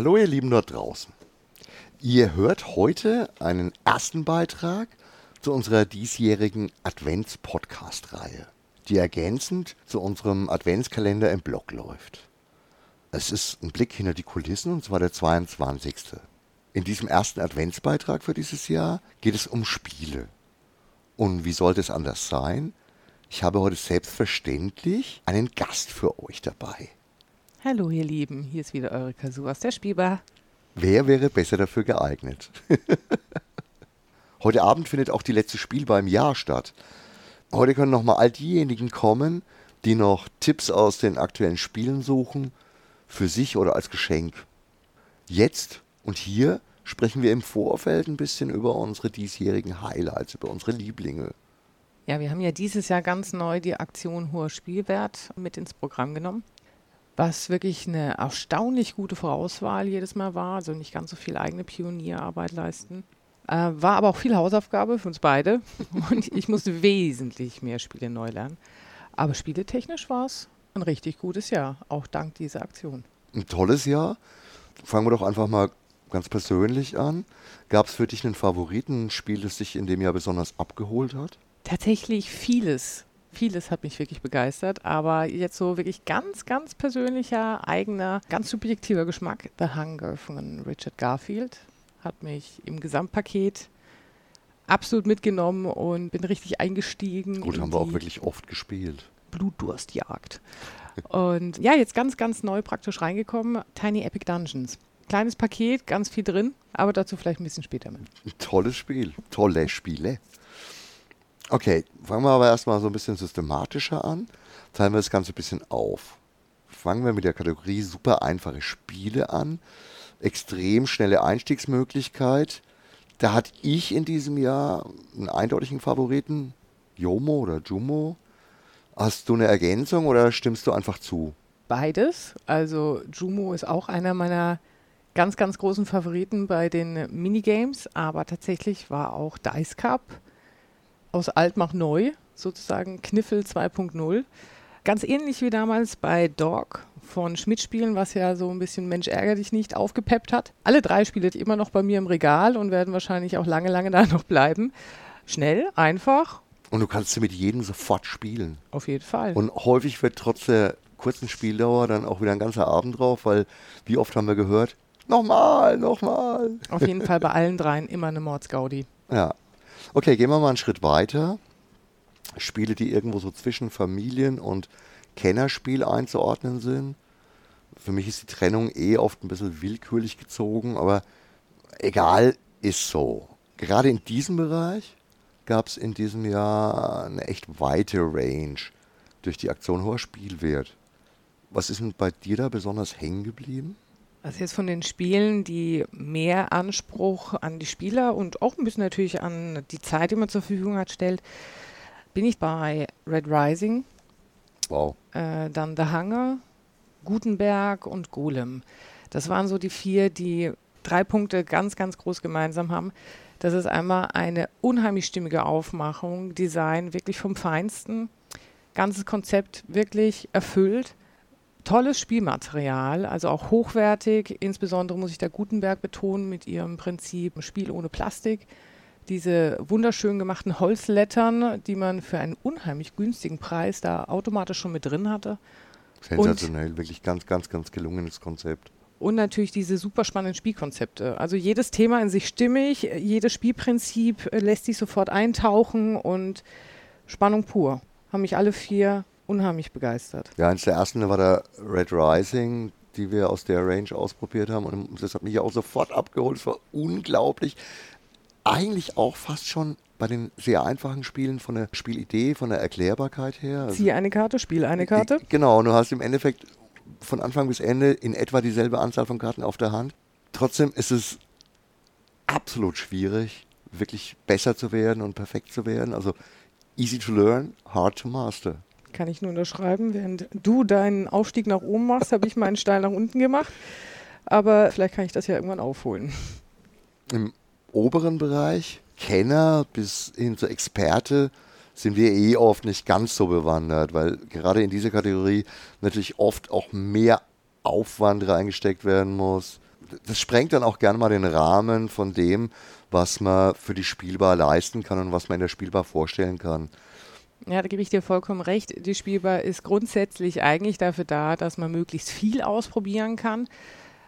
Hallo ihr Lieben dort draußen. Ihr hört heute einen ersten Beitrag zu unserer diesjährigen Advents-Podcast-Reihe, die ergänzend zu unserem Adventskalender im Blog läuft. Es ist ein Blick hinter die Kulissen und zwar der 22. In diesem ersten Adventsbeitrag für dieses Jahr geht es um Spiele. Und wie sollte es anders sein? Ich habe heute selbstverständlich einen Gast für euch dabei. Hallo ihr Lieben, hier ist wieder eure Kasu aus der Spielbar. Wer wäre besser dafür geeignet? Heute Abend findet auch die letzte Spielbar im Jahr statt. Heute können nochmal all diejenigen kommen, die noch Tipps aus den aktuellen Spielen suchen, für sich oder als Geschenk. Jetzt und hier sprechen wir im Vorfeld ein bisschen über unsere diesjährigen Highlights, über unsere Lieblinge. Ja, wir haben ja dieses Jahr ganz neu die Aktion Hoher Spielwert mit ins Programm genommen was wirklich eine erstaunlich gute Vorauswahl jedes Mal war. Also nicht ganz so viel eigene Pionierarbeit leisten. Äh, war aber auch viel Hausaufgabe für uns beide. Und ich musste wesentlich mehr Spiele neu lernen. Aber spieletechnisch war es ein richtig gutes Jahr, auch dank dieser Aktion. Ein tolles Jahr. Fangen wir doch einfach mal ganz persönlich an. Gab es für dich einen Favoriten, ein Spiel, das dich in dem Jahr besonders abgeholt hat? Tatsächlich vieles vieles hat mich wirklich begeistert, aber jetzt so wirklich ganz, ganz persönlicher, eigener, ganz subjektiver Geschmack. The Hunger von Richard Garfield hat mich im Gesamtpaket absolut mitgenommen und bin richtig eingestiegen. Gut, haben wir auch wirklich oft gespielt. Blutdurstjagd. und ja, jetzt ganz, ganz neu praktisch reingekommen. Tiny Epic Dungeons. Kleines Paket, ganz viel drin, aber dazu vielleicht ein bisschen später mit. Tolles Spiel, tolle Spiele. Okay, fangen wir aber erstmal so ein bisschen systematischer an. Teilen wir das Ganze ein bisschen auf. Fangen wir mit der Kategorie super einfache Spiele an. Extrem schnelle Einstiegsmöglichkeit. Da hatte ich in diesem Jahr einen eindeutigen Favoriten. Jomo oder Jumo. Hast du eine Ergänzung oder stimmst du einfach zu? Beides. Also Jumo ist auch einer meiner ganz, ganz großen Favoriten bei den Minigames, aber tatsächlich war auch Dice Cup aus alt macht neu, sozusagen Kniffel 2.0. Ganz ähnlich wie damals bei Dog von Schmidt Spielen, was ja so ein bisschen Mensch ärger dich nicht aufgepeppt hat. Alle drei Spiele immer noch bei mir im Regal und werden wahrscheinlich auch lange, lange da noch bleiben. Schnell, einfach. Und du kannst sie mit jedem sofort spielen. Auf jeden Fall. Und häufig wird trotz der kurzen Spieldauer dann auch wieder ein ganzer Abend drauf, weil wie oft haben wir gehört, nochmal, nochmal. Auf jeden Fall bei allen dreien immer eine Mordsgaudi. Ja, Okay, gehen wir mal einen Schritt weiter. Spiele, die irgendwo so zwischen Familien- und Kennerspiel einzuordnen sind. Für mich ist die Trennung eh oft ein bisschen willkürlich gezogen, aber egal, ist so. Gerade in diesem Bereich gab es in diesem Jahr eine echt weite Range durch die Aktion hoher Spielwert. Was ist denn bei dir da besonders hängen geblieben? Also jetzt von den Spielen, die mehr Anspruch an die Spieler und auch ein bisschen natürlich an die Zeit, die man zur Verfügung hat, stellt, bin ich bei Red Rising. Wow. Äh, dann The Hunger, Gutenberg und Golem. Das waren so die vier, die drei Punkte ganz, ganz groß gemeinsam haben. Das ist einmal eine unheimlich stimmige Aufmachung, Design wirklich vom Feinsten, ganzes Konzept wirklich erfüllt tolles Spielmaterial, also auch hochwertig. Insbesondere muss ich da Gutenberg betonen mit ihrem Prinzip Spiel ohne Plastik. Diese wunderschön gemachten Holzlettern, die man für einen unheimlich günstigen Preis da automatisch schon mit drin hatte. Sensationell, und wirklich ganz, ganz, ganz gelungenes Konzept. Und natürlich diese super spannenden Spielkonzepte. Also jedes Thema in sich stimmig, jedes Spielprinzip lässt sich sofort eintauchen und Spannung pur. Haben mich alle vier unheimlich begeistert. Ja, eines der ersten war der Red Rising, die wir aus der Range ausprobiert haben. Und das hat mich auch sofort abgeholt. Es war unglaublich. Eigentlich auch fast schon bei den sehr einfachen Spielen von der Spielidee, von der Erklärbarkeit her. Also Zieh eine Karte, spiel eine Karte. Genau, und du hast im Endeffekt von Anfang bis Ende in etwa dieselbe Anzahl von Karten auf der Hand. Trotzdem ist es absolut schwierig, wirklich besser zu werden und perfekt zu werden. Also easy to learn, hard to master. Kann ich nur unterschreiben. Während du deinen Aufstieg nach oben machst, habe ich meinen Steil nach unten gemacht. Aber vielleicht kann ich das ja irgendwann aufholen. Im oberen Bereich, Kenner bis hin zu Experte, sind wir eh oft nicht ganz so bewandert, weil gerade in dieser Kategorie natürlich oft auch mehr Aufwand reingesteckt werden muss. das sprengt dann auch gerne mal den Rahmen von dem, was man für die Spielbar leisten kann und was man in der Spielbar vorstellen kann. Ja, da gebe ich dir vollkommen recht. Die Spielbar ist grundsätzlich eigentlich dafür da, dass man möglichst viel ausprobieren kann.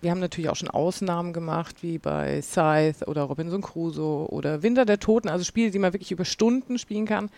Wir haben natürlich auch schon Ausnahmen gemacht, wie bei Scythe oder Robinson Crusoe oder Winter der Toten, also Spiele, die man wirklich über Stunden spielen kann.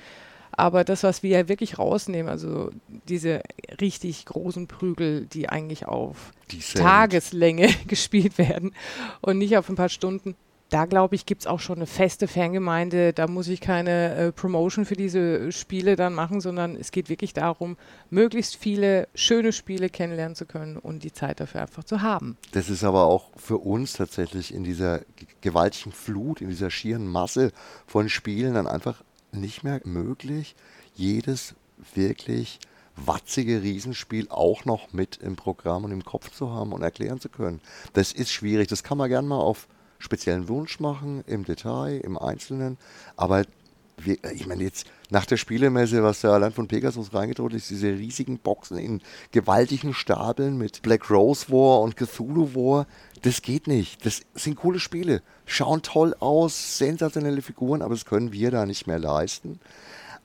Aber das, was wir wirklich rausnehmen, also diese richtig großen Prügel, die eigentlich auf Tageslänge gespielt werden und nicht auf ein paar Stunden, da glaube ich, gibt es auch schon eine feste Fangemeinde. Da muss ich keine äh, Promotion für diese Spiele dann machen, sondern es geht wirklich darum, möglichst viele schöne Spiele kennenlernen zu können und die Zeit dafür einfach zu haben. Das ist aber auch für uns tatsächlich in dieser gewaltigen Flut, in dieser schieren Masse von Spielen dann einfach nicht mehr möglich, jedes wirklich watzige Riesenspiel auch noch mit im Programm und im Kopf zu haben und erklären zu können. Das ist schwierig. Das kann man gerne mal auf speziellen Wunsch machen, im Detail, im Einzelnen. Aber wir, ich meine, jetzt nach der Spielemesse, was da allein von Pegasus reingedroht ist, diese riesigen Boxen in gewaltigen Stapeln mit Black Rose War und Cthulhu War, das geht nicht. Das sind coole Spiele. Schauen toll aus, sensationelle Figuren, aber das können wir da nicht mehr leisten.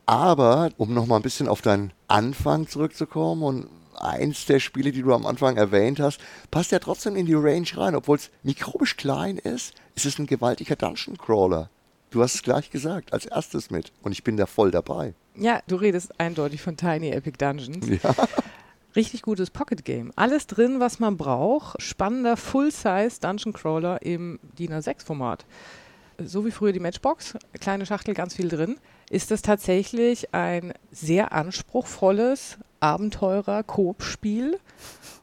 Aber, um nochmal ein bisschen auf deinen Anfang zurückzukommen und eins der Spiele, die du am Anfang erwähnt hast, passt ja trotzdem in die Range rein. Obwohl es mikrobisch klein ist, ist es ein gewaltiger Dungeon Crawler. Du hast es gleich gesagt, als erstes mit. Und ich bin da voll dabei. Ja, du redest eindeutig von Tiny Epic Dungeons. Ja. Richtig gutes Pocket Game. Alles drin, was man braucht. Spannender Full-Size Dungeon Crawler im DIN A6-Format. So wie früher die Matchbox, kleine Schachtel, ganz viel drin, ist das tatsächlich ein sehr anspruchsvolles, Abenteurer-Coop-Spiel.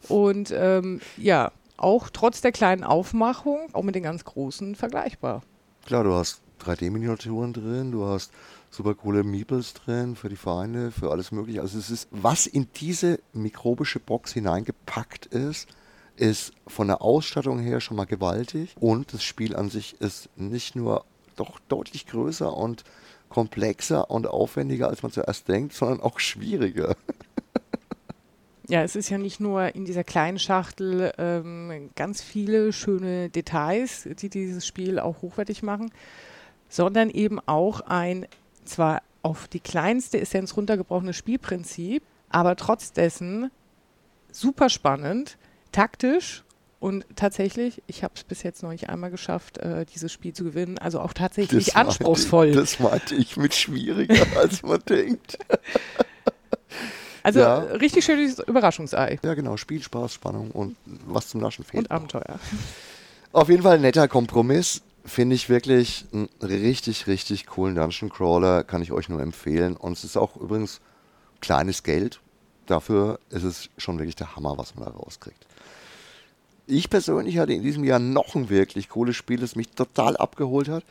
Und ähm, ja, auch trotz der kleinen Aufmachung, auch mit den ganz großen vergleichbar. Klar, du hast 3D-Miniaturen drin, du hast super coole Meeples drin für die Vereine, für alles mögliche. Also es ist, was in diese mikrobische Box hineingepackt ist, ist von der Ausstattung her schon mal gewaltig und das Spiel an sich ist nicht nur doch deutlich größer und komplexer und aufwendiger, als man zuerst denkt, sondern auch schwieriger. Ja, es ist ja nicht nur in dieser kleinen Schachtel ähm, ganz viele schöne Details, die dieses Spiel auch hochwertig machen, sondern eben auch ein zwar auf die kleinste Essenz runtergebrochenes Spielprinzip, aber trotz dessen super spannend, taktisch und tatsächlich, ich habe es bis jetzt noch nicht einmal geschafft, äh, dieses Spiel zu gewinnen. Also auch tatsächlich das anspruchsvoll. Meinte, das meinte ich mit schwieriger, als man denkt. Also ja. richtig schönes Überraschungsei. Ja, genau. Spiel, Spaß, Spannung und was zum Naschen fehlt. Und Abenteuer. Auf jeden Fall ein netter Kompromiss. Finde ich wirklich einen richtig, richtig coolen Dungeon Crawler. Kann ich euch nur empfehlen. Und es ist auch übrigens kleines Geld. Dafür ist es schon wirklich der Hammer, was man da rauskriegt. Ich persönlich hatte in diesem Jahr noch ein wirklich cooles Spiel, das mich total abgeholt hat,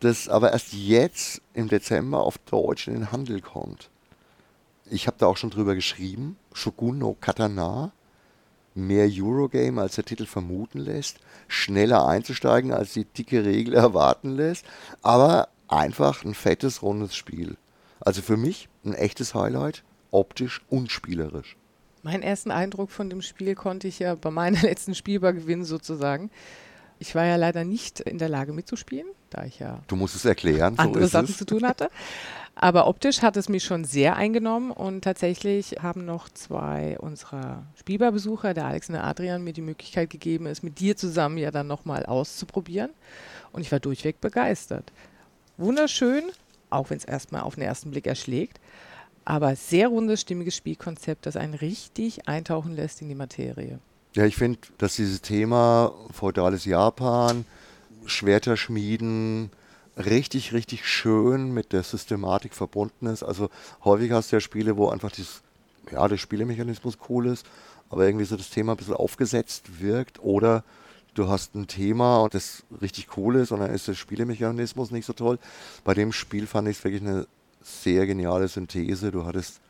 das aber erst jetzt im Dezember auf Deutsch in den Handel kommt ich habe da auch schon drüber geschrieben, Shogun no Katana, mehr Eurogame, als der Titel vermuten lässt, schneller einzusteigen, als die dicke Regel erwarten lässt, aber einfach ein fettes, rundes Spiel. Also für mich ein echtes Highlight, optisch und spielerisch. Meinen ersten Eindruck von dem Spiel konnte ich ja bei meiner letzten Spielbar gewinnen sozusagen. Ich war ja leider nicht in der Lage mitzuspielen, da ich ja. Du musst es erklären, so andere Sachen es. zu tun hatte. Aber optisch hat es mich schon sehr eingenommen und tatsächlich haben noch zwei unserer Spielbarbesucher, der Alex und der Adrian, mir die Möglichkeit gegeben, es mit dir zusammen ja dann nochmal auszuprobieren. Und ich war durchweg begeistert. Wunderschön, auch wenn es erstmal auf den ersten Blick erschlägt, aber sehr rundes, stimmiges Spielkonzept, das einen richtig eintauchen lässt in die Materie. Ja, ich finde, dass dieses Thema feudales Japan, Schwerter schmieden, richtig, richtig schön mit der Systematik verbunden ist. Also häufig hast du ja Spiele, wo einfach dieses, ja, der Spielemechanismus cool ist, aber irgendwie so das Thema ein bisschen aufgesetzt wirkt oder du hast ein Thema und das richtig cool ist und dann ist der Spielemechanismus nicht so toll. Bei dem Spiel fand ich es wirklich eine sehr geniale Synthese. Du hattest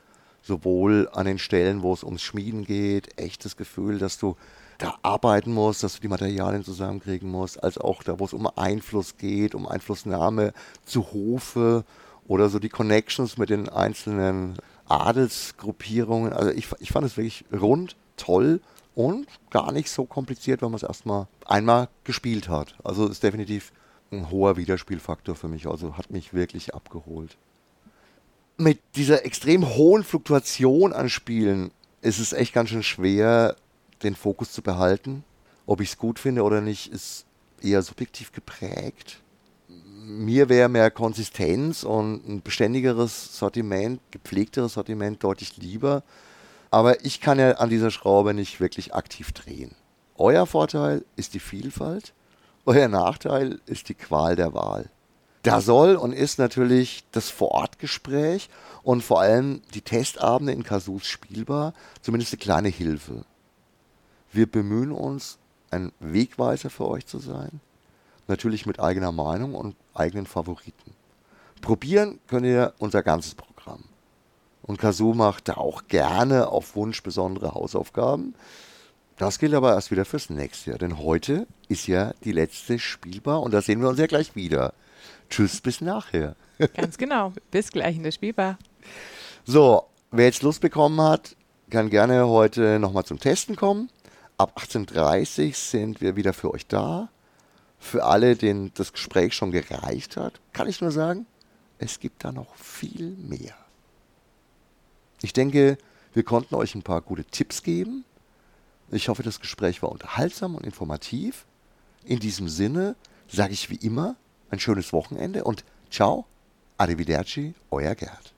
sowohl an den Stellen, wo es ums Schmieden geht, echtes Gefühl, dass du da arbeiten musst, dass du die Materialien zusammenkriegen musst, als auch da, wo es um Einfluss geht, um Einflussnahme zu Hofe oder so die Connections mit den einzelnen Adelsgruppierungen. Also ich, ich fand es wirklich rund, toll, und gar nicht so kompliziert, wenn man es erstmal einmal gespielt hat. Also ist definitiv ein hoher Wiederspielfaktor für mich, also hat mich wirklich abgeholt. Mit dieser extrem hohen Fluktuation an Spielen ist es echt ganz schön schwer, den Fokus zu behalten. Ob ich es gut finde oder nicht, ist eher subjektiv geprägt. Mir wäre mehr Konsistenz und ein beständigeres Sortiment, gepflegteres Sortiment deutlich lieber. Aber ich kann ja an dieser Schraube nicht wirklich aktiv drehen. Euer Vorteil ist die Vielfalt, euer Nachteil ist die Qual der Wahl. Da soll und ist natürlich das Vorortgespräch und vor allem die Testabende in Kasus spielbar zumindest eine kleine Hilfe. Wir bemühen uns, ein Wegweiser für euch zu sein. Natürlich mit eigener Meinung und eigenen Favoriten. Probieren könnt ihr unser ganzes Programm. Und Kazoo macht da auch gerne auf Wunsch besondere Hausaufgaben. Das gilt aber erst wieder fürs nächste Jahr, denn heute ist ja die letzte spielbar und da sehen wir uns ja gleich wieder. Tschüss, bis nachher. Ganz genau. Bis gleich in der Spielbar. So, wer jetzt Lust bekommen hat, kann gerne heute nochmal zum Testen kommen. Ab 18.30 Uhr sind wir wieder für euch da. Für alle, denen das Gespräch schon gereicht hat, kann ich nur sagen, es gibt da noch viel mehr. Ich denke, wir konnten euch ein paar gute Tipps geben. Ich hoffe, das Gespräch war unterhaltsam und informativ. In diesem Sinne sage ich wie immer ein schönes Wochenende und ciao, arrivederci, euer Gerd.